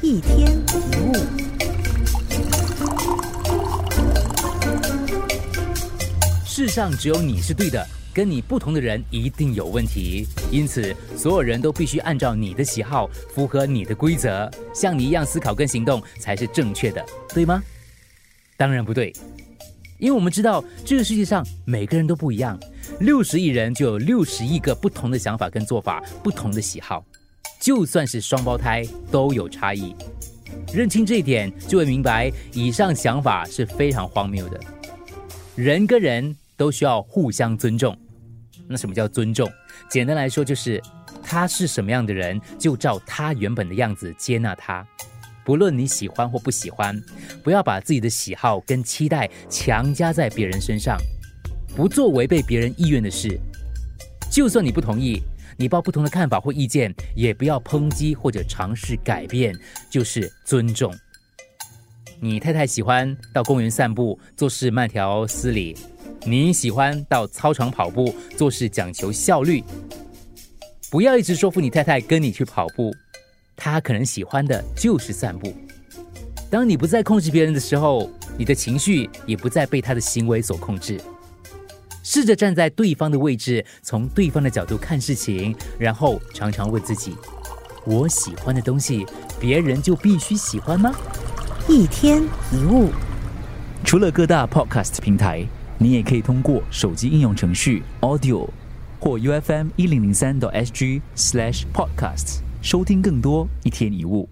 一天一物。世上只有你是对的，跟你不同的人一定有问题。因此，所有人都必须按照你的喜好，符合你的规则，像你一样思考跟行动才是正确的，对吗？当然不对，因为我们知道这个世界上每个人都不一样，六十亿人就有六十亿个不同的想法跟做法，不同的喜好，就算是双胞胎都有差异。认清这一点，就会明白以上想法是非常荒谬的。人跟人都需要互相尊重。那什么叫尊重？简单来说，就是他是什么样的人，就照他原本的样子接纳他。不论你喜欢或不喜欢，不要把自己的喜好跟期待强加在别人身上，不做违背别人意愿的事。就算你不同意，你抱不同的看法或意见，也不要抨击或者尝试改变，就是尊重。你太太喜欢到公园散步，做事慢条斯理；你喜欢到操场跑步，做事讲求效率。不要一直说服你太太跟你去跑步。他可能喜欢的就是散步。当你不再控制别人的时候，你的情绪也不再被他的行为所控制。试着站在对方的位置，从对方的角度看事情，然后常常问自己：我喜欢的东西，别人就必须喜欢吗？一天一物。除了各大 podcast 平台，你也可以通过手机应用程序 Audio 或 U F M 一零零三 SG slash podcast。收听更多一天一物。